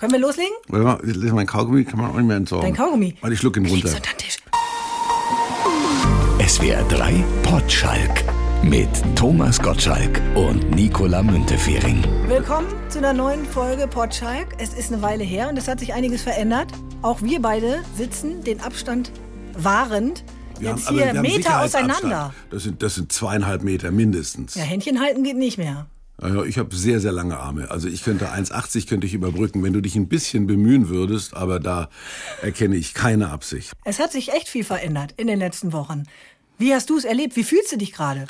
können wir loslegen? Warte mal, das ist mein Kaugummi, kann man auch nicht mehr entsorgen. Dein Kaugummi? Warte, ich schluck ihn runter. SWR 3 Potschalk mit Thomas Gottschalk und Nicola Müntefering. Willkommen zu einer neuen Folge Potschalk. Es ist eine Weile her und es hat sich einiges verändert. Auch wir beide sitzen den Abstand wahrend. Wir Jetzt haben- hier Meter auseinander. Das sind, das sind zweieinhalb Meter mindestens. Ja, Händchen halten geht nicht mehr. Ich habe sehr, sehr lange Arme. Also ich könnte 1,80 könnte ich überbrücken, wenn du dich ein bisschen bemühen würdest, aber da erkenne ich keine Absicht. Es hat sich echt viel verändert in den letzten Wochen. Wie hast du es erlebt? Wie fühlst du dich gerade?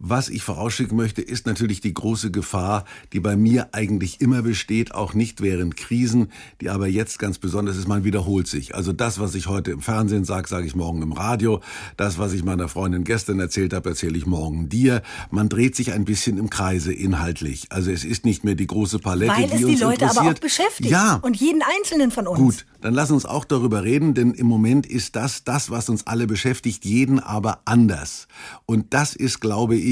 Was ich vorausschicken möchte, ist natürlich die große Gefahr, die bei mir eigentlich immer besteht, auch nicht während Krisen, die aber jetzt ganz besonders ist, man wiederholt sich. Also das, was ich heute im Fernsehen sage, sage ich morgen im Radio. Das, was ich meiner Freundin gestern erzählt habe, erzähle ich morgen dir. Man dreht sich ein bisschen im Kreise inhaltlich. Also es ist nicht mehr die große Palette, Weil die es die uns Leute aber auch beschäftigt. Ja, Und jeden Einzelnen von uns. Gut, dann lass uns auch darüber reden, denn im Moment ist das das, was uns alle beschäftigt, jeden aber anders. Und das ist, glaube ich,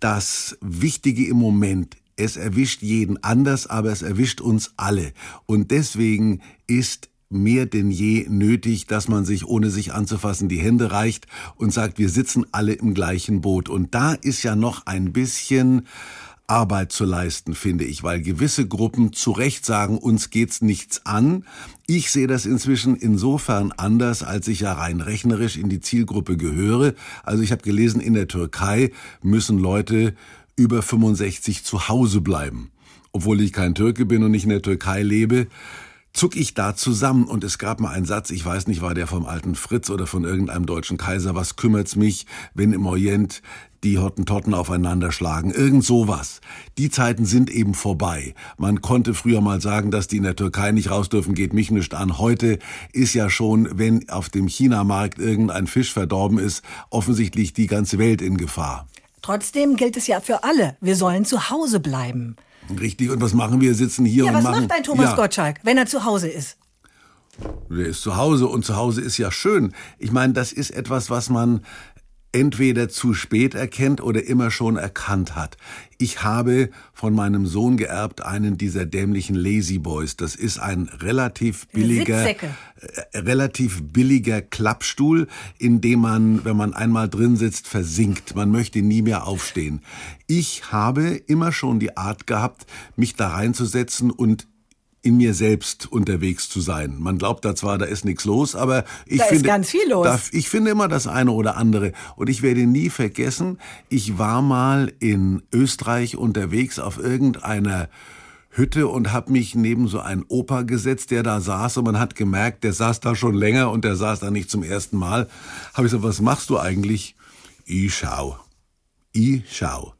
das Wichtige im Moment. Es erwischt jeden anders, aber es erwischt uns alle. Und deswegen ist mehr denn je nötig, dass man sich, ohne sich anzufassen, die Hände reicht und sagt, wir sitzen alle im gleichen Boot. Und da ist ja noch ein bisschen Arbeit zu leisten, finde ich, weil gewisse Gruppen zu Recht sagen, uns geht's nichts an. Ich sehe das inzwischen insofern anders, als ich ja rein rechnerisch in die Zielgruppe gehöre. Also ich habe gelesen, in der Türkei müssen Leute über 65 zu Hause bleiben. Obwohl ich kein Türke bin und nicht in der Türkei lebe, zuck ich da zusammen und es gab mal einen Satz, ich weiß nicht, war der vom alten Fritz oder von irgendeinem deutschen Kaiser, was kümmert's mich, wenn im Orient die Hottentotten aufeinander schlagen, irgend sowas. Die Zeiten sind eben vorbei. Man konnte früher mal sagen, dass die in der Türkei nicht raus dürfen, geht mich nicht an. Heute ist ja schon, wenn auf dem Chinamarkt irgendein Fisch verdorben ist, offensichtlich die ganze Welt in Gefahr. Trotzdem gilt es ja für alle. Wir sollen zu Hause bleiben. Richtig, und was machen wir? Sitzen hier Ja, und was machen... macht ein Thomas Ja. Gottschalk, wenn er zu Hause ist? Der ist zu Hause und zu Hause ist ja schön. Ich meine, das ist etwas, was man entweder zu spät erkennt oder immer schon erkannt hat. Ich habe von meinem Sohn geerbt einen dieser dämlichen Lazy Boys. Das ist ein relativ billiger, Sitzsäcke. äh, relativ billiger Klappstuhl, in dem man, wenn man einmal drin sitzt, versinkt. Man möchte nie mehr aufstehen. Ich habe immer schon die Art gehabt, mich da reinzusetzen und in mir selbst unterwegs zu sein. Man glaubt da zwar, da ist nichts los, aber ich Da ist finde ganz viel los. Da, ich finde immer das eine oder andere und ich werde nie vergessen, ich war mal in Österreich unterwegs auf irgendeiner Hütte und habe mich neben so einen Opa gesetzt, der da saß und man hat gemerkt, der saß da schon länger und der saß da nicht zum ersten Mal. Habe ich gesagt, was machst du eigentlich? Ich schau. Ich schau.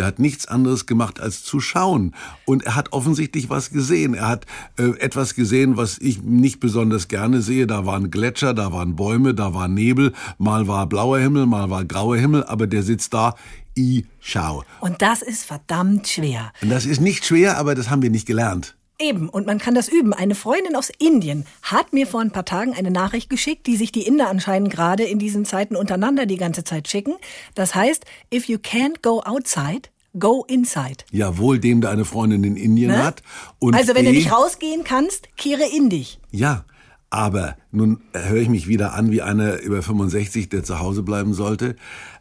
Der hat nichts anderes gemacht als zu schauen. Und er hat offensichtlich was gesehen. Er hat äh, etwas gesehen, was ich nicht besonders gerne sehe. Da waren Gletscher, da waren Bäume, da war Nebel. Mal war blauer Himmel, mal war grauer Himmel. Aber der sitzt da. Ich schau. Und das ist verdammt schwer. Und das ist nicht schwer, aber das haben wir nicht gelernt. Eben, und man kann das üben. Eine Freundin aus Indien hat mir vor ein paar Tagen eine Nachricht geschickt, die sich die Inder anscheinend gerade in diesen Zeiten untereinander die ganze Zeit schicken. Das heißt, if you can't go outside, go inside. Ja, wohl dem, der eine Freundin in Indien Ne? hat. Und also wenn du B, nicht rausgehen kannst, kehre in dich. Ja, aber nun höre ich mich wieder an wie einer über 65, der zu Hause bleiben sollte.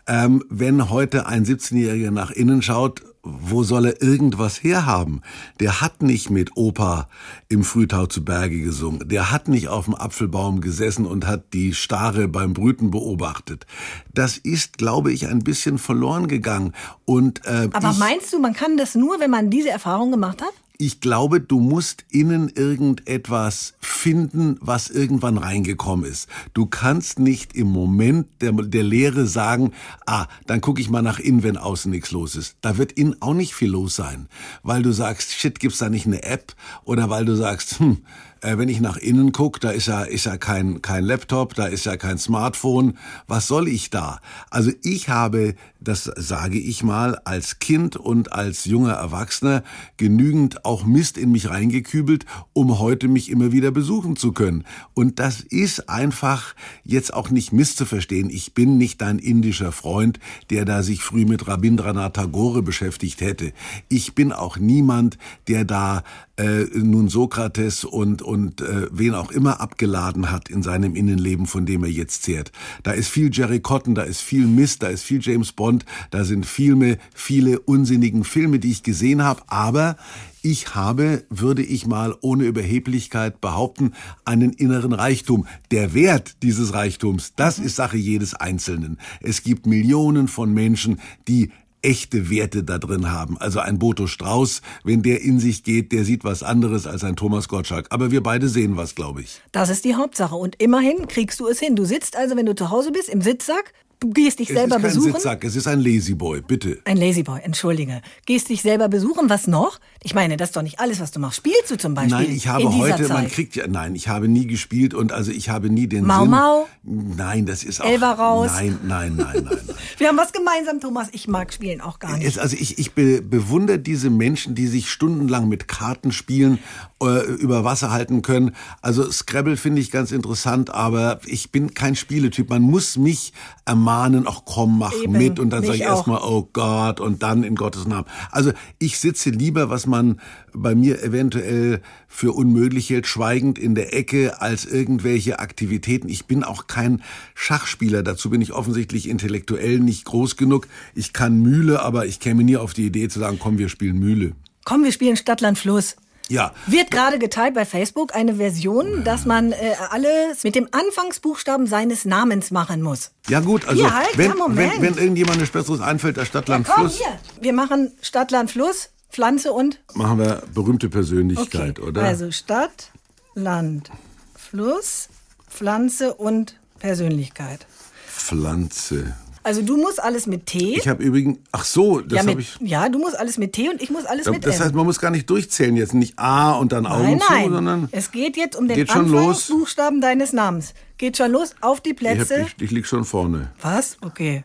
Ähm, wenn heute ein 17-Jähriger nach innen schaut, wo soll er irgendwas herhaben? Der hat nicht mit Opa im Frühtau zu Berge gesungen. Der hat nicht auf dem Apfelbaum gesessen und hat die Stare beim Brüten beobachtet. Das ist, glaube ich, ein bisschen verloren gegangen. Und äh, Aber meinst du, man kann das nur, wenn man diese Erfahrung gemacht hat? Ich glaube, du musst innen irgendetwas finden, was irgendwann reingekommen ist. Du kannst nicht im Moment der, der Lehre sagen, ah, dann gucke ich mal nach innen, wenn außen nichts los ist. Da wird innen auch nicht viel los sein, weil du sagst, shit, gibt's da nicht eine App? Oder weil du sagst, hm, Äh, wenn ich nach innen gucke, da ist ja, ist ja kein, kein Laptop, da ist ja kein Smartphone. Was soll ich da? Also ich habe, das sage ich mal, als Kind und als junger Erwachsener genügend auch Mist in mich reingekübelt, um heute mich immer wieder besuchen zu können. Und das ist einfach jetzt auch nicht misszuverstehen. Ich bin nicht dein indischer Freund, der da sich früh mit Rabindranath Tagore beschäftigt hätte. Ich bin auch niemand, der da äh, nun Sokrates und, und äh, wen auch immer abgeladen hat in seinem Innenleben, von dem er jetzt zehrt. Da ist viel Jerry Cotton, da ist viel Mist, da ist viel James Bond, da sind Filme, viele unsinnigen Filme, die ich gesehen habe, aber ich habe, würde ich mal ohne Überheblichkeit behaupten, einen inneren Reichtum. Der Wert dieses Reichtums, das ist Sache jedes Einzelnen. Es gibt Millionen von Menschen, die echte Werte da drin haben. Also ein Boto Strauß, wenn der in sich geht, der sieht was anderes als ein Thomas Gottschalk. Aber wir beide sehen was, glaube ich. Das ist die Hauptsache. Und immerhin kriegst du es hin. Du sitzt also, wenn du zu Hause bist, im Sitzsack, Du gehst dich es selber ist kein besuchen. Sitzsack, es ist ein Lazyboy, bitte. Ein Lazyboy, entschuldige. Gehst dich selber besuchen, was noch? Ich meine, das ist doch nicht alles, was du machst. Spielst du zum Beispiel? Nein, ich habe heute, Zeit? man kriegt ja, nein, ich habe nie gespielt und also ich habe nie den Mau Sinn. Mau? Nein, das ist auch. Elfer raus? Nein, nein, nein, nein, nein. Wir haben was gemeinsam, Thomas. Ich mag Spielen auch gar nicht. Es, also ich, ich be, bewundere diese Menschen, die sich stundenlang mit Karten spielen, äh, über Wasser halten können. Also Scrabble finde ich ganz interessant, aber ich bin kein Spieletyp. Man muss mich ermahnen, ach komm, mach Eben, mit und dann sage ich erstmal, oh Gott und dann in Gottes Namen. Also ich sitze lieber, was man bei mir eventuell für unmöglich hält, schweigend in der Ecke als irgendwelche Aktivitäten. Ich bin auch kein Schachspieler, dazu bin ich offensichtlich intellektuell nicht groß genug. Ich kann Mühle, aber ich käme nie auf die Idee zu sagen, komm, wir spielen Mühle. Komm, wir spielen Stadtland Fluss. Ja, Wird gerade geteilt bei Facebook eine Version, dass man äh, alles mit dem Anfangsbuchstaben seines Namens machen muss. ja gut, also Hier, halt, wenn, ja, Moment. wenn, wenn irgendjemand etwas Besseres einfällt als Stadtland Komm, Fluss, hier. Wir machen Stadtland Fluss, Pflanze und machen wir berühmte Persönlichkeit, oder? Also Stadt, Land, Fluss, Pflanze und Persönlichkeit. Pflanze. Also du musst alles mit T. Ich habe übrigens, ach so, das ja, habe ich. ja, du musst alles mit T und ich muss alles mit Das M. heißt, man muss gar nicht durchzählen jetzt, nicht A und dann Augen nein, zu, nein. sondern es geht jetzt um den? Anfangsbuchstaben deines Namens. Geht schon los auf die ich, Plätze. hab, ich, ich lieg schon vorne. Was? Okay.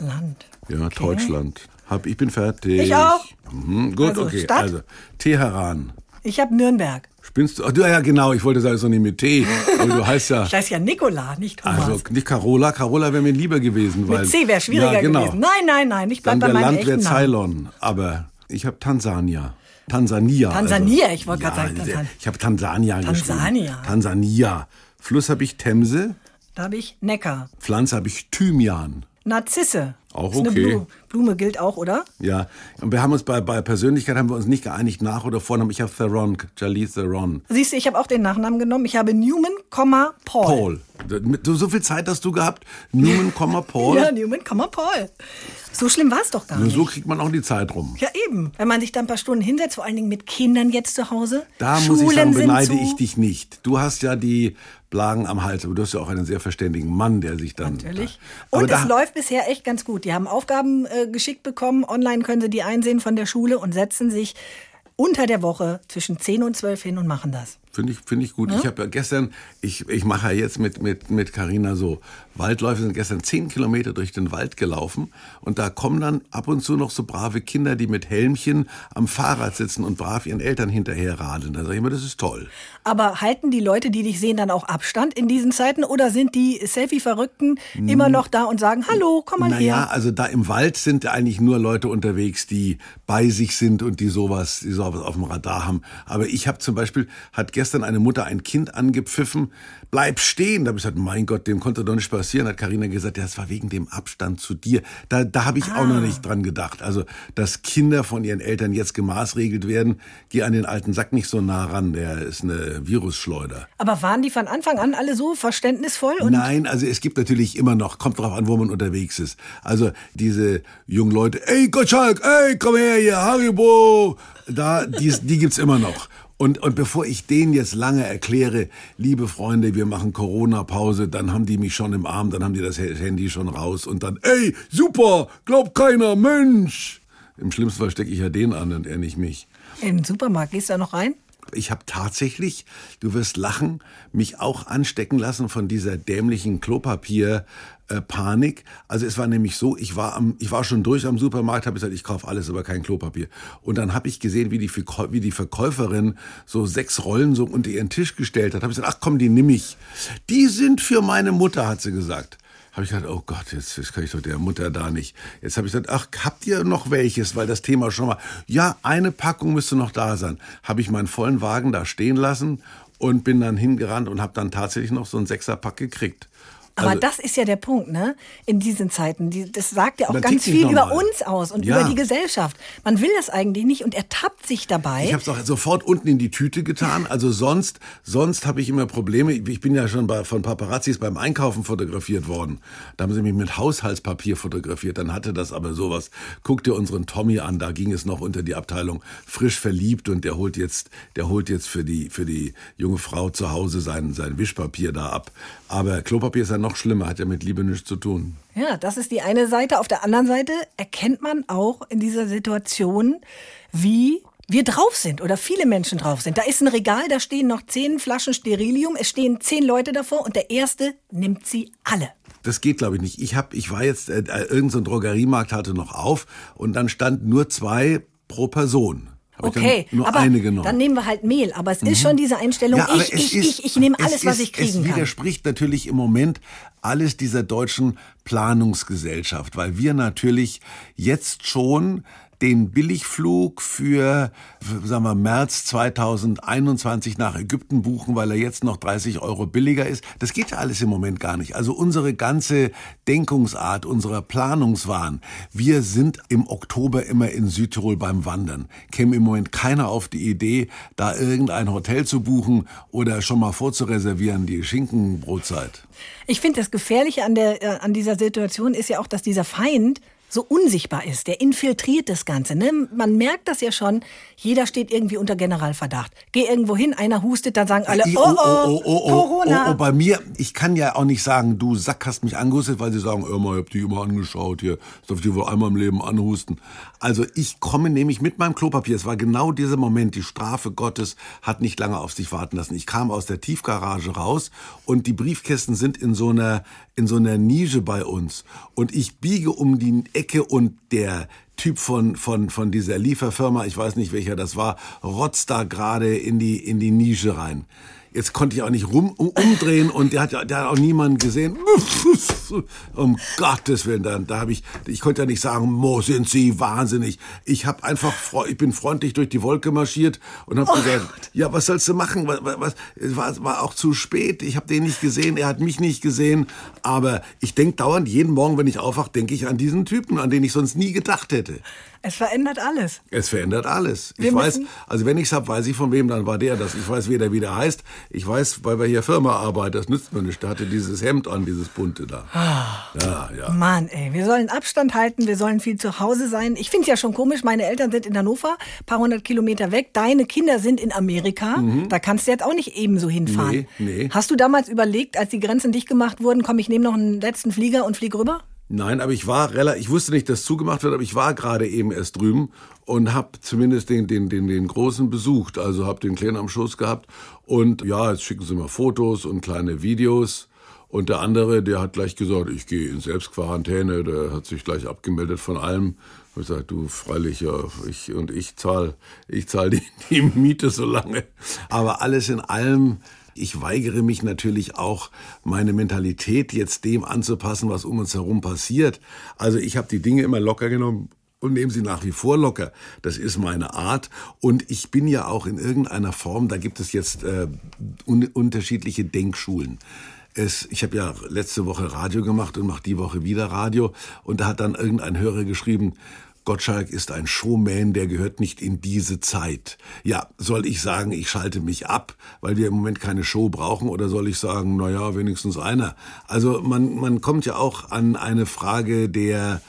Land. Ja, okay. Deutschland. Hab, ich bin fertig. Ich auch. Mhm, gut, Also okay. Stadt? Also Teheran. Ich habe Nürnberg. Spinnst du? Ach, du, ja, genau. Ich wollte sagen, es ist doch nicht mit T. Aber du heißt ja. Ich heiße ja Nikola, nicht Thomas. Also nicht Carola. Carola wäre mir lieber gewesen. Weil, mit C wäre schwieriger ja, genau. gewesen. Nein, nein, nein. Ich bleib Dann bei meinem Land wäre. Ceylon. Aber ich habe Tansania. Tansania. Tansania, also. ich wollte gerade sagen, sehr- Tansan- Ich habe Tansania. Tansania. Tansania. Fluss habe ich Themse. Da habe ich Neckar. Pflanze habe ich Thymian. Narzisse. Auch Ist eine okay. Blume. Blume gilt auch, oder? Ja, und wir haben uns bei, bei Persönlichkeit haben wir uns nicht geeinigt, nach oder Vornamen. Ich habe Theron, Charlize Theron. Siehst du, ich habe auch den Nachnamen genommen. Ich habe Newman, Paul. Paul. Mit- So, viel Zeit hast du gehabt? Newman, Paul. Ja, Newman, Paul. So schlimm war es doch gar Nur nicht. so kriegt man auch die Zeit rum. Ja, eben. Wenn man sich da ein paar Stunden hinsetzt, vor allen Dingen mit Kindern jetzt zu Hause. Da Schulen muss ich sagen, beneide ich dich nicht. Du hast ja die Blagen am Hals, aber du hast ja auch einen sehr verständigen Mann, der sich dann. Natürlich. Aber Und da, es läuft bisher echt ganz gut. Die haben Aufgaben äh, geschickt bekommen. Online können sie die einsehen von der Schule und setzen sich unter der Woche zwischen 10 und 12 hin und machen das. Finde ich, finde ich gut. Ich habe ja gestern, ich, ich mache ja jetzt mit mit mit Carina so Waldläufe, sind gestern zehn Kilometer durch den Wald gelaufen und da kommen dann ab und zu noch so brave Kinder, die mit Helmchen am Fahrrad sitzen und brav ihren Eltern hinterher radeln. Da sage ich immer, das ist toll. Aber halten die Leute, die dich sehen, dann auch Abstand in diesen Zeiten? Oder sind die Selfie-Verrückten immer noch da und sagen, hallo, komm mal Naja, her? also da im Wald sind eigentlich nur Leute unterwegs, die bei sich sind und die sowas, die sowas auf dem Radar haben. Aber ich habe zum Beispiel, hat gestern eine Mutter ein Kind angepfiffen, bleib stehen. Da habe ich gesagt, mein Gott, dem konnte doch nicht passieren. Hat Karina gesagt, ja, das war wegen dem Abstand zu dir. Da, da habe ich auch Ah. noch nicht dran gedacht. Also, dass Kinder von ihren Eltern jetzt gemaßregelt werden, geh an den alten Sack nicht so nah ran, der ist eine Virusschleuder. Aber waren die von Anfang an alle so verständnisvoll? Und Nein, also es gibt natürlich immer noch, kommt drauf an, wo man unterwegs ist. Also diese jungen Leute, ey Gottschalk, ey, komm her hier, Haribo, da, die, die gibt's immer noch. Und, und bevor ich denen jetzt lange erkläre, liebe Freunde, wir machen Corona-Pause, dann haben die mich schon im Arm, dann haben die das Handy schon raus und dann, ey, super, glaubt keiner, Mensch. Im schlimmsten Fall stecke ich ja den an und er nicht mich. in den Supermarkt, gehst du da noch rein? habe ich hab tatsächlich, du wirst lachen, mich auch anstecken lassen von dieser dämlichen Klopapier äh, Panik. Also es war nämlich so, ich war am, ich war schon durch am Supermarkt, habe gesagt, ich kaufe alles, aber kein Klopapier. Und dann habe ich gesehen, wie die, wie die Verkäuferin so sechs Rollen so unter ihren Tisch gestellt hat. Habe ich gesagt, ach komm, die nimm ich. Die sind für meine Mutter, hat sie gesagt habe ich gedacht, oh Gott, jetzt, jetzt kann ich doch der Mutter da nicht. Jetzt habe ich gesagt, ach, habt ihr noch welches? Weil das Thema schon mal, ja, eine Packung müsste noch da sein. Habe ich meinen vollen Wagen da stehen lassen und bin dann hingerannt und habe dann tatsächlich noch so ein Sechserpack gekriegt. Aber also, das ist ja der Punkt, ne? In diesen Zeiten. Die, das sagt ja auch ganz viel über uns aus und ja. über die Gesellschaft. Man will das eigentlich nicht und ertappt sich dabei. Ich habe es auch sofort unten in die Tüte getan. Also sonst, sonst habe ich immer Probleme. Ich bin ja schon bei, von Paparazzis beim Einkaufen fotografiert worden. Da haben sie mich mit Haushaltspapier fotografiert. Dann hatte das aber sowas. Guck dir unseren Tommy an. Da ging es noch unter die Abteilung frisch verliebt und der holt jetzt, der holt jetzt für die, für die junge Frau zu Hause sein, sein Wischpapier da ab. Aber Klopapier ist ja noch schlimmer, hat ja mit Liebe nichts zu tun. Ja, das ist die eine Seite. Auf der anderen Seite erkennt man auch in dieser Situation, wie wir drauf sind oder viele Menschen drauf sind. Da ist ein Regal, da stehen noch zehn Flaschen Sterilium, es stehen zehn Leute davor und der erste nimmt sie alle. Das geht, glaube ich, nicht. Ich hab, ich war jetzt, äh, irgendein so Drogeriemarkt hatte noch auf und dann stand nur zwei pro Person. Okay, nur aber eine genommen. dann nehmen wir halt Mehl. Aber es mhm. ist schon diese Einstellung, ja, ich, ich, ist, ich, ich nehme alles, was ich kriegen kann. Es widerspricht natürlich im Moment alles dieser deutschen Planungsgesellschaft, weil wir natürlich jetzt schon den Billigflug für, sagen wir, März 2021 nach Ägypten buchen, weil er jetzt noch 30 Euro billiger ist. Das geht ja alles im Moment gar nicht. Also unsere ganze Denkungsart, unser Planungswahn. Wir sind im Oktober immer in Südtirol beim Wandern. Käme im Moment keiner auf die Idee, da irgendein Hotel zu buchen oder schon mal vorzureservieren, die Schinkenbrotzeit. Ich finde, das Gefährliche an, der, äh, an dieser Situation ist ja auch, dass dieser Feind so unsichtbar ist. Der infiltriert das Ganze. Ne? Man merkt das ja schon. Jeder steht irgendwie unter Generalverdacht. Geh irgendwo hin, einer hustet, dann sagen alle, oh, oh, oh, oh, Corona. Oh, oh, bei mir, ich kann ja auch nicht sagen, du Sack hast mich angehustet, weil sie sagen, Irma, ich hab die immer angeschaut hier. Das darf die wohl einmal im Leben anhusten. Also ich komme nämlich mit meinem Klopapier. Es war genau dieser Moment. Die Strafe Gottes hat nicht lange auf sich warten lassen. Ich kam aus der Tiefgarage raus und die Briefkästen sind in so einer, in so einer Nische bei uns. Und ich biege um die Ecke und der Typ von, von, von dieser Lieferfirma, ich weiß nicht welcher das war, rotzt da gerade in die, in die Nische rein. Jetzt konnte ich auch nicht rum, um, umdrehen und der hat, der hat auch niemanden gesehen. Um Gottes Willen, da, da habe ich, ich konnte ja nicht sagen, Mo, sind Sie wahnsinnig. Ich habe einfach, ich bin freundlich durch die Wolke marschiert und habe oh gesagt, Gott. ja, was sollst du machen? Was, was, es war, war auch zu spät. Ich habe den nicht gesehen, er hat mich nicht gesehen. Aber ich denke dauernd, jeden Morgen, wenn ich aufwache, denke ich an diesen Typen, an den ich sonst nie gedacht hätte. Es verändert alles. Es verändert alles. Wir ich weiß, also wenn ich es habe, weiß ich von wem, dann war der das. Ich weiß, wer der wieder heißt. Ich weiß, weil wir hier Firma arbeiten, das nützt mir nicht. Der hatte dieses Hemd an, dieses bunte da. Ah, ja, ja. Mann, ey, wir sollen Abstand halten, wir sollen viel zu Hause sein. Ich finde es ja schon komisch, meine Eltern sind in Hannover, paar hundert Kilometer weg. Deine Kinder sind in Amerika. Mhm. Da kannst du jetzt auch nicht ebenso hinfahren. Nee, nee. Hast du damals überlegt, als die Grenzen dicht gemacht wurden, komm, ich nehme noch einen letzten Flieger und fliege rüber? Nein, aber ich war relativ, ich wusste nicht, dass zugemacht wird, aber ich war gerade eben erst drüben und habe zumindest den, den, den, den Großen besucht, also habe den Kleinen am Schoß gehabt und ja, jetzt schicken sie mir Fotos und kleine Videos und der andere, der hat gleich gesagt, ich gehe in Selbstquarantäne, der hat sich gleich abgemeldet von allem. Ich sage, du freilich, ja, ich und ich zahl, ich zahl die, die Miete so lange. Aber alles in allem ich weigere mich natürlich auch, meine Mentalität jetzt dem anzupassen, was um uns herum passiert. Also ich habe die Dinge immer locker genommen und nehme sie nach wie vor locker. Das ist meine Art. Und ich bin ja auch in irgendeiner Form, da gibt es jetzt äh, un unterschiedliche Denkschulen. Es, ich habe ja letzte Woche Radio gemacht und mache die Woche wieder Radio. Und da hat dann irgendein Hörer geschrieben, Gottschalk ist ein Showman, der gehört nicht in diese Zeit. Ja, soll ich sagen, ich schalte mich ab, weil wir im Moment keine Show brauchen, oder soll ich sagen, na ja, wenigstens einer? Also man, man kommt ja auch an eine Frage der,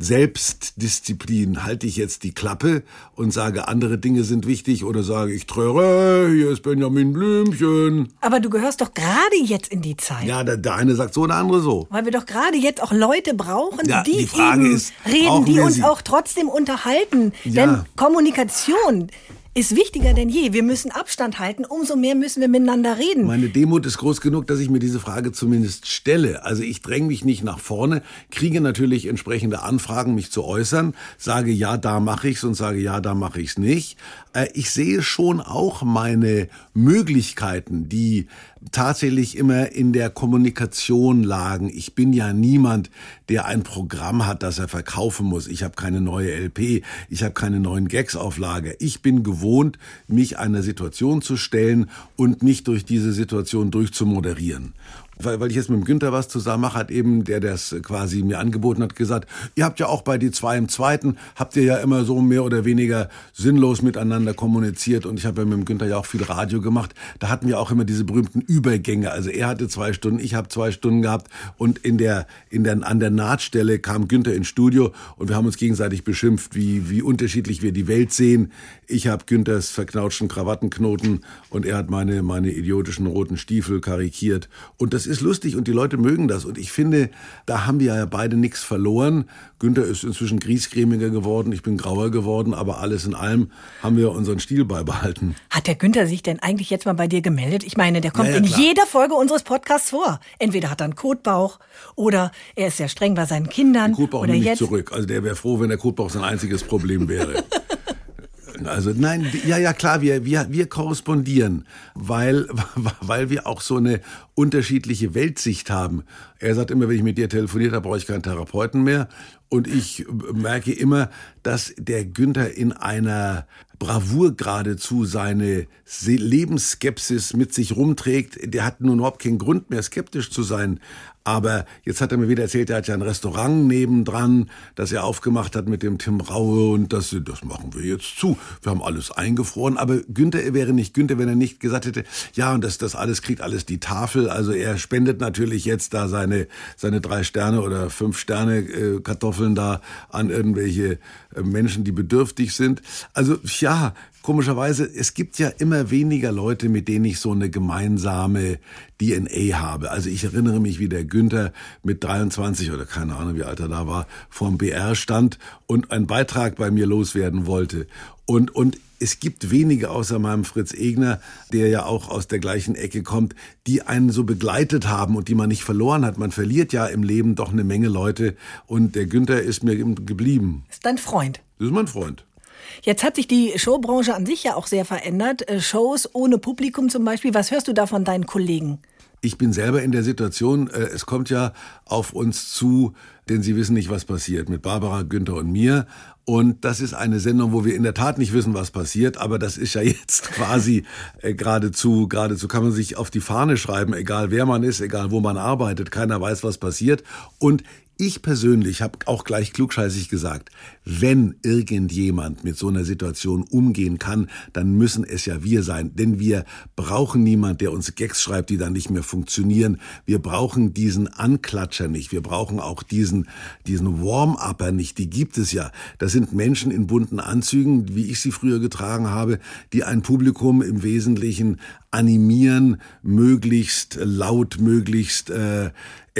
Selbstdisziplin halte ich jetzt die Klappe und sage, andere Dinge sind wichtig oder sage ich tröre, hier ist Benjamin Blümchen. Aber du gehörst doch gerade jetzt in die Zeit. Ja, der, der eine sagt so, der andere so. Weil wir doch gerade jetzt auch Leute brauchen, ja, die, die Frage ist, reden, die uns sie? auch trotzdem unterhalten. Ja. Denn Kommunikation ist wichtiger denn je. Wir müssen Abstand halten, umso mehr müssen wir miteinander reden. Meine Demut ist groß genug, dass ich mir diese Frage zumindest stelle. Also ich dränge mich nicht nach vorne, kriege natürlich entsprechende Anfragen, mich zu äußern, sage ja, da mache ich's und sage ja, da mache ich's nicht. Äh, ich sehe schon auch meine Möglichkeiten, die tatsächlich immer in der Kommunikation lagen. Ich bin ja niemand, der ein Programm hat, das er verkaufen muss. Ich habe keine neue LP, ich habe keine neuen Gags auf Lager. Ich bin gewohnt, mich einer Situation zu stellen und mich durch diese Situation durchzumoderieren weil, weil ich jetzt mit dem Günther was zusammen mache, hat eben der, der es quasi mir angeboten hat, gesagt, ihr habt ja auch bei die zwei im Zweiten, habt ihr ja immer so mehr oder weniger sinnlos miteinander kommuniziert und ich habe ja mit dem Günther ja auch viel Radio gemacht. Da hatten wir auch immer diese berühmten Übergänge. Also er hatte zwei Stunden, ich habe zwei Stunden gehabt und in der, in der, an der Nahtstelle kam Günther ins Studio und wir haben uns gegenseitig beschimpft, wie, wie unterschiedlich wir die Welt sehen. Ich habe Günthers verknautschten Krawattenknoten und er hat meine, meine idiotischen roten Stiefel karikiert und das ist lustig und die Leute mögen das. Und ich finde, da haben wir ja beide nichts verloren. Günther ist inzwischen griesgrämiger geworden, ich bin grauer geworden, aber alles in allem haben wir unseren Stil beibehalten. Hat der Günther sich denn eigentlich jetzt mal bei dir gemeldet? Ich meine, der kommt ja, ja, in jeder Folge unseres Podcasts vor. Entweder hat er einen Kotbauch oder er ist sehr streng bei seinen Kindern. Den Kotbauch oder ich jetzt. zurück. Also der wäre froh, wenn der Kotbauch sein einziges Problem wäre. Also nein, ja, ja klar, wir, wir, wir korrespondieren, weil, weil wir auch so eine unterschiedliche Weltsicht haben. Er sagt immer, wenn ich mit dir telefoniert habe, brauche ich keinen Therapeuten mehr. Und ich merke immer, dass der Günther in einer Bravour geradezu seine Lebensskepsis mit sich rumträgt. Der hat nun überhaupt keinen Grund mehr, skeptisch zu sein. Aber jetzt hat er mir wieder erzählt, er hat ja ein Restaurant nebendran, das er aufgemacht hat mit dem Tim Raue und das, das machen wir jetzt zu. Wir haben alles eingefroren. Aber Günther wäre nicht Günther, wenn er nicht gesagt hätte, ja, und das, das alles kriegt alles die Tafel. Also er spendet natürlich jetzt da seine, seine drei Sterne oder fünf Sterne äh, Kartoffeln da an irgendwelche äh, Menschen, die bedürftig sind. Also ja, Komischerweise, es gibt ja immer weniger Leute, mit denen ich so eine gemeinsame DNA habe. Also ich erinnere mich, wie der Günther mit 23 oder keine Ahnung, wie alt er da war, vorm BR stand und einen Beitrag bei mir loswerden wollte. Und, und es gibt wenige außer meinem Fritz Egner, der ja auch aus der gleichen Ecke kommt, die einen so begleitet haben und die man nicht verloren hat. Man verliert ja im Leben doch eine Menge Leute und der Günther ist mir geblieben. Ist dein Freund? Das ist mein Freund. Jetzt hat sich die Showbranche an sich ja auch sehr verändert. Äh, Shows ohne Publikum zum Beispiel. Was hörst du da von deinen Kollegen? Ich bin selber in der Situation, äh, es kommt ja auf uns zu, denn Sie wissen nicht, was passiert, mit Barbara, Günther und mir. Und das ist eine Sendung, wo wir in der Tat nicht wissen, was passiert, aber das ist ja jetzt quasi äh, geradezu, geradezu kann man sich auf die Fahne schreiben, egal wer man ist, egal wo man arbeitet, keiner weiß, was passiert. Und ich persönlich habe auch gleich klugscheißig gesagt, wenn irgendjemand mit so einer Situation umgehen kann, dann müssen es ja wir sein. Denn wir brauchen niemand, der uns Gags schreibt, die dann nicht mehr funktionieren. Wir brauchen diesen Anklatscher nicht. Wir brauchen auch diesen, diesen Warm-Upper nicht. Die gibt es ja. Das sind Menschen in bunten Anzügen, wie ich sie früher getragen habe, die ein Publikum im Wesentlichen animieren, möglichst laut, möglichst äh,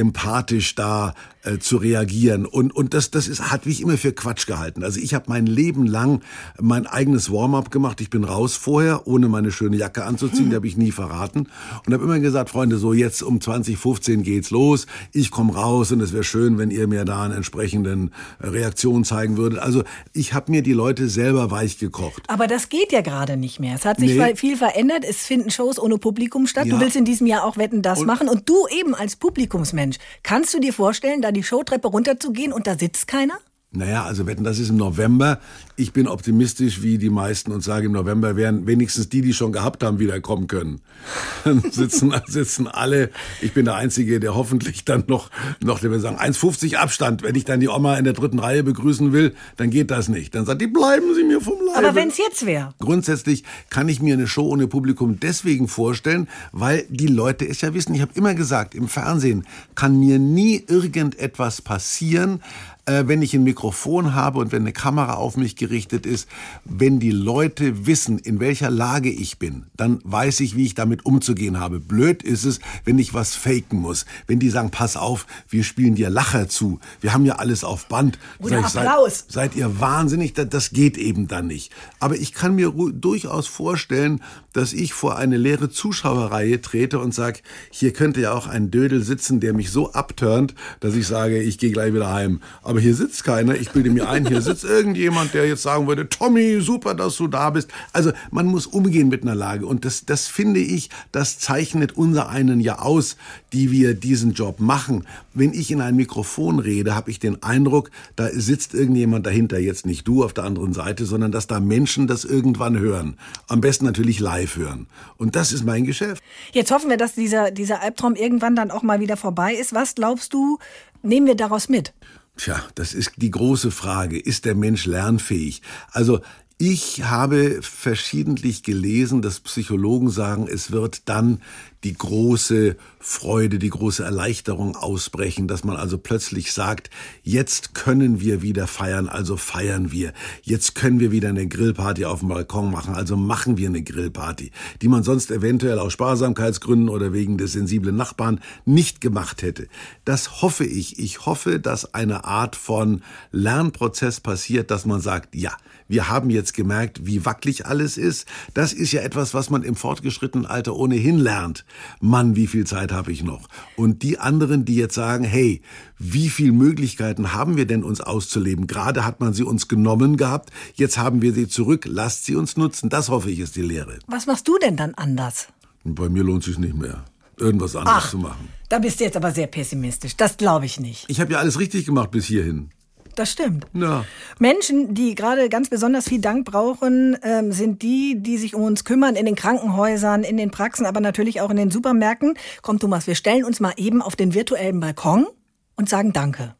empathisch da äh, zu reagieren. Und, und das, das ist, hat mich immer für Quatsch gehalten. Also ich habe mein Leben lang mein eigenes Warm-up gemacht. Ich bin raus vorher, ohne meine schöne Jacke anzuziehen, hm. die habe ich nie verraten. Und habe immer gesagt, Freunde, so jetzt um 2015 geht's los. Ich komme raus und es wäre schön, wenn ihr mir da einen entsprechenden äh, Reaktion zeigen würdet. Also ich habe mir die Leute selber weich gekocht. Aber das geht ja gerade nicht mehr. Es hat sich nee. viel verändert. Es finden Shows ohne Publikum statt. Ja. Du willst in diesem Jahr auch Wetten das und machen. Und du eben als Publikumsmensch, kannst du dir vorstellen, da die Showtreppe runterzugehen und da sitzt keiner? Naja, also wetten, das ist im November. Ich bin optimistisch wie die meisten und sage, im November werden wenigstens die, die schon gehabt haben, wieder kommen können. Dann sitzen, sitzen alle. Ich bin der Einzige, der hoffentlich dann noch, noch, der will sagen, 1,50 Abstand. Wenn ich dann die Oma in der dritten Reihe begrüßen will, dann geht das nicht. Dann sagt die, bleiben Sie mir vom Leibe. Aber wenn es jetzt wäre? Grundsätzlich kann ich mir eine Show ohne Publikum deswegen vorstellen, weil die Leute es ja wissen. Ich habe immer gesagt, im Fernsehen kann mir nie irgendetwas passieren, äh, wenn ich ein Mikrofon habe und wenn eine Kamera auf mich gerichtet ist, wenn die Leute wissen, in welcher Lage ich bin, dann weiß ich, wie ich damit umzugehen habe. Blöd ist es, wenn ich was faken muss. Wenn die sagen, pass auf, wir spielen dir Lacher zu. Wir haben ja alles auf Band. Oder ich, Applaus. Seid, seid ihr wahnsinnig? Das geht eben dann nicht. Aber ich kann mir durchaus vorstellen, dass ich vor eine leere Zuschauerreihe trete und sage, hier könnte ja auch ein Dödel sitzen, der mich so abturnt, dass ich sage, ich gehe gleich wieder heim. Aber hier sitzt keiner. Ich bilde mir ein, hier sitzt irgendjemand, der jetzt sagen würde, Tommy, super, dass du da bist. Also man muss umgehen mit einer Lage. Und das, das finde ich, das zeichnet unser einen ja aus, die wir diesen Job machen. Wenn ich in ein Mikrofon rede, habe ich den Eindruck, da sitzt irgendjemand dahinter, jetzt nicht du auf der anderen Seite, sondern dass da Menschen das irgendwann hören. Am besten natürlich live hören. Und das ist mein Geschäft. Jetzt hoffen wir, dass dieser, dieser Albtraum irgendwann dann auch mal wieder vorbei ist. Was glaubst du, nehmen wir daraus mit? Tja, das ist die große Frage. Ist der Mensch lernfähig? Also ich habe verschiedentlich gelesen, dass Psychologen sagen, es wird dann die große Freude, die große Erleichterung ausbrechen, dass man also plötzlich sagt, jetzt können wir wieder feiern, also feiern wir. Jetzt können wir wieder eine Grillparty auf dem Balkon machen, also machen wir eine Grillparty, die man sonst eventuell aus Sparsamkeitsgründen oder wegen des sensiblen Nachbarn nicht gemacht hätte. Das hoffe ich. Ich hoffe, dass eine Art von Lernprozess passiert, dass man sagt, ja, wir haben jetzt gemerkt, wie wackelig alles ist. Das ist ja etwas, was man im fortgeschrittenen Alter ohnehin lernt. Mann, wie viel Zeit habe ich noch? Und die anderen, die jetzt sagen, hey, wie viel Möglichkeiten haben wir denn uns auszuleben? Gerade hat man sie uns genommen gehabt, jetzt haben wir sie zurück, lasst sie uns nutzen. Das hoffe ich ist die Lehre. Was machst du denn dann anders? Bei mir lohnt es sich nicht mehr irgendwas anderes Ach, zu machen. Da bist du jetzt aber sehr pessimistisch. Das glaube ich nicht. Ich habe ja alles richtig gemacht bis hierhin. Das stimmt. Ja. Menschen, die gerade ganz besonders viel Dank brauchen, ähm, sind die, die sich um uns kümmern in den Krankenhäusern, in den Praxen, aber natürlich auch in den Supermärkten. Komm, Thomas, wir stellen uns mal eben auf den virtuellen Balkon und sagen Danke.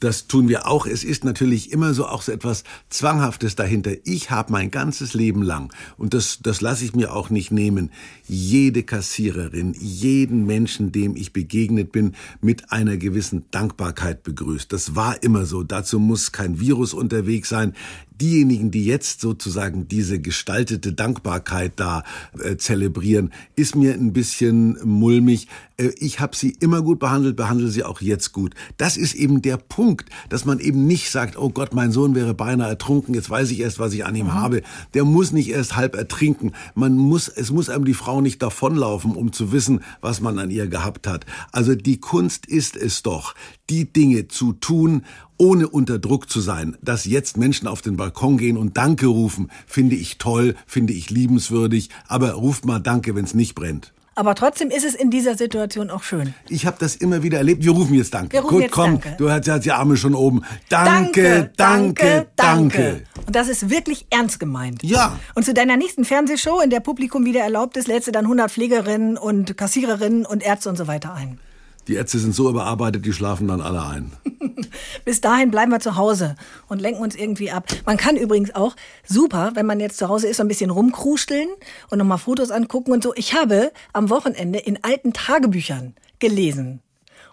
Das tun wir auch. Es ist natürlich immer so auch so etwas Zwanghaftes dahinter. Ich habe mein ganzes Leben lang, und das, das lasse ich mir auch nicht nehmen, jede Kassiererin, jeden Menschen, dem ich begegnet bin, mit einer gewissen Dankbarkeit begrüßt. Das war immer so. Dazu muss kein Virus unterwegs sein diejenigen, die jetzt sozusagen diese gestaltete Dankbarkeit da äh, zelebrieren, ist mir ein bisschen mulmig. Äh, ich habe sie immer gut behandelt, behandle sie auch jetzt gut. Das ist eben der Punkt, dass man eben nicht sagt, oh Gott, mein Sohn wäre beinahe ertrunken, jetzt weiß ich erst, was ich an ihm mhm. habe. Der muss nicht erst halb ertrinken. Man muss, es muss einem die Frau nicht davonlaufen, um zu wissen, was man an ihr gehabt hat. Also die Kunst ist es doch, die Dinge zu tun, ohne unter Druck zu sein. Dass jetzt Menschen auf den Balkon gehen und Danke rufen, finde ich toll, finde ich liebenswürdig, aber ruft mal Danke, wenn es nicht brennt. Aber trotzdem ist es in dieser Situation auch schön. Ich habe das immer wieder erlebt. Wir rufen jetzt Danke. Wir rufen Gut, jetzt komm, Danke. du hast ja die Arme schon oben. Danke, danke, danke. danke. Und das ist wirklich ernst gemeint. Ja. Und zu deiner nächsten Fernsehshow, in der Publikum wieder erlaubt ist, lädst du dann 100 Pflegerinnen und Kassiererinnen und Ärzte und so weiter ein. Die Ärzte sind so überarbeitet, die schlafen dann alle ein. Bis dahin bleiben wir zu Hause und lenken uns irgendwie ab. Man kann übrigens auch super, wenn man jetzt zu Hause ist, so ein bisschen rumkruscheln und nochmal Fotos angucken und so. Ich habe am Wochenende in alten Tagebüchern gelesen.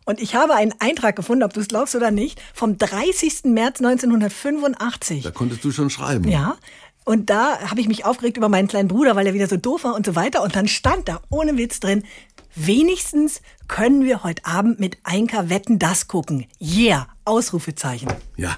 Und ich habe einen Eintrag gefunden, ob du es glaubst oder nicht, vom 30. März 1985. Da konntest du schon schreiben. Ja. Und da habe ich mich aufgeregt über meinen kleinen Bruder, weil er wieder so doof war und so weiter. Und dann stand da ohne Witz drin, wenigstens können wir heute Abend mit Einka Wetten das gucken. Yeah, Ausrufezeichen. Ja.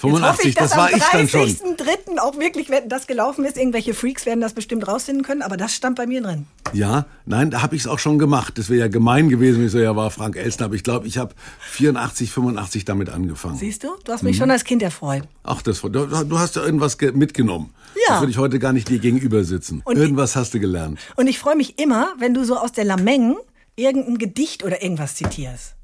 85, ich, das war ich dann schon. Am 30.03. auch wirklich, wenn das gelaufen ist, irgendwelche Freaks werden das bestimmt rausfinden können, aber das stand bei mir drin. Ja, nein, da habe ich es auch schon gemacht. Das wäre ja gemein gewesen, wenn ich so, ja, war Frank Elstner, aber ich glaube, ich habe 84, 85 damit angefangen. Siehst du? Du hast mich mhm. schon als Kind erfreut. Ach, das, du, du hast ja irgendwas mitgenommen. Ja. Das würde ich heute gar nicht dir gegenüber sitzen. Und irgendwas hast du gelernt. Und ich freue mich immer, wenn du so aus der Lameng irgendein Gedicht oder irgendwas zitierst.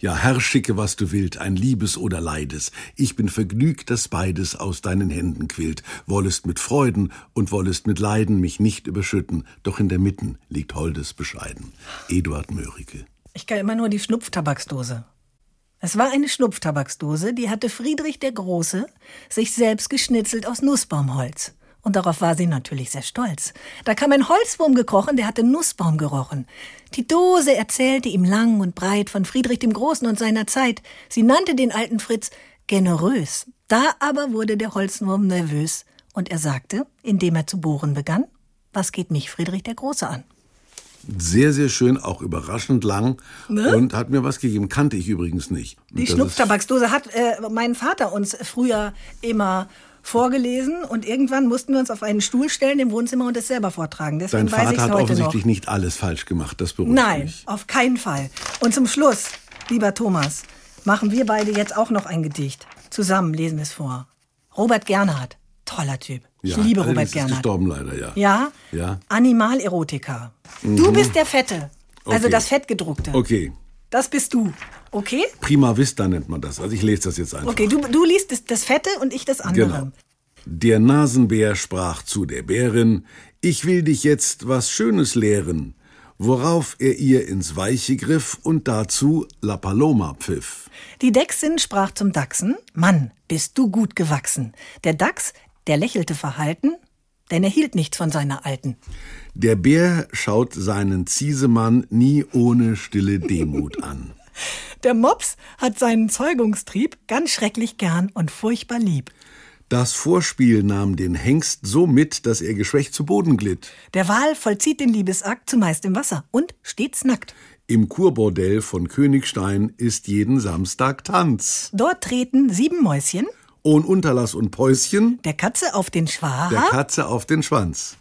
Ja, Herr, schicke, was du willst, ein Liebes oder Leides. Ich bin vergnügt, dass beides aus deinen Händen quillt. Wollest mit Freuden und wollest mit Leiden mich nicht überschütten, doch in der Mitten liegt Holdes bescheiden. Eduard Mörike. Ich kann immer nur die Schnupftabaksdose. Es war eine Schnupftabaksdose, die hatte Friedrich der Große sich selbst geschnitzelt aus Nussbaumholz. Und darauf war sie natürlich sehr stolz. Da kam ein Holzwurm gekrochen, der hatte Nussbaum gerochen. Die Dose erzählte ihm lang und breit von Friedrich dem Großen und seiner Zeit. Sie nannte den alten Fritz generös. Da aber wurde der Holzwurm nervös und er sagte, indem er zu bohren begann, was geht mich Friedrich der Große an? Sehr, sehr schön, auch überraschend lang Ne? und hat mir was gegeben. Kannte ich übrigens nicht. Die Schnupftabaksdose hat äh, mein Vater uns früher immer vorgelesen und irgendwann mussten wir uns auf einen Stuhl stellen im Wohnzimmer und es selber vortragen. Deswegen Dein Vater ich hat offensichtlich noch. nicht alles falsch gemacht, das beruhigt Nein, mich. auf keinen Fall. Und zum Schluss, lieber Thomas, machen wir beide jetzt auch noch ein Gedicht. Zusammen lesen wir es vor. Robert Gernhardt, toller Typ. Ich Ja, liebe allerdings Robert ist Gernhardt. gestorben leider, ja. Ja? Ja. Animalerotiker. Du bist der Fette. Also Okay. das Fettgedruckte. Okay, Das bist du. Okay? prima vista nennt man das. Also ich lese das jetzt einfach. Okay, du, du liest das, das Fette und ich das andere. Genau. Der Nasenbär sprach zu der Bärin, ich will dich jetzt was Schönes lehren, worauf er ihr ins Weiche griff und dazu La Paloma pfiff. Die Dachsin sprach zum Dachsen, Mann, bist du gut gewachsen. Der Dachs, der lächelte verhalten, denn er hielt nichts von seiner Alten. Der Bär schaut seinen Ziesemann nie ohne stille Demut an. Der Mops hat seinen Zeugungstrieb ganz schrecklich gern und furchtbar lieb. Das Vorspiel nahm den Hengst so mit, dass er geschwächt zu Boden glitt. Der Wal vollzieht den Liebesakt zumeist im Wasser und stets nackt. Im Kurbordell von Königstein ist jeden Samstag Tanz. Dort treten sieben Mäuschen, Ohn Unterlass und Päuschen, der Katze auf den der Schwaha. Katze auf den Schwanz.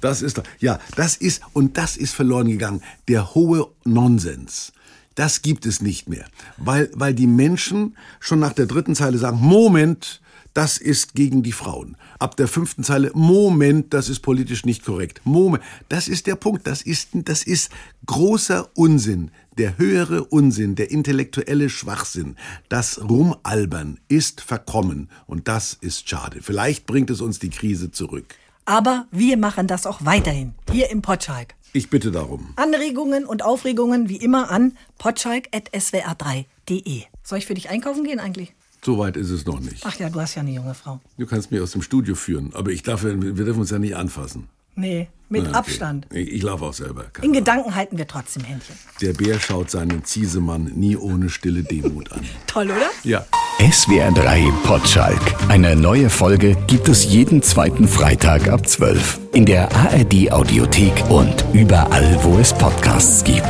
Das ist ja, das ist, und das ist verloren gegangen, der hohe Nonsens. Das gibt es nicht mehr. Weil, weil die Menschen schon nach der dritten Zeile sagen, Moment, das ist gegen die Frauen. Ab der fünften Zeile, Moment, das ist politisch nicht korrekt. Moment, das ist der Punkt. Das ist, das ist großer Unsinn. Der höhere Unsinn, der intellektuelle Schwachsinn, das Rumalbern ist verkommen. Und das ist schade. Vielleicht bringt es uns die Krise zurück. Aber wir machen das auch weiterhin, hier im Potschalk. Ich bitte darum. Anregungen und Aufregungen wie immer an potschalk.swr3.de. Soll ich für dich einkaufen gehen eigentlich? So weit ist es noch nicht. Ach ja, du hast ja eine junge Frau. Du kannst mich aus dem Studio führen, aber ich darf, wir dürfen uns ja nicht anfassen. Nee, mit Na, okay. Abstand. Ich, ich laufe auch selber. Keine In Ahnung. Gedanken halten wir trotzdem Händchen. Der Bär schaut seinen Ziesemann nie ohne stille Demut an. Toll, oder? Ja. SWR 3 Potschalk. Eine neue Folge gibt es jeden zweiten Freitag ab 12. In der ARD Audiothek und überall, wo es Podcasts gibt.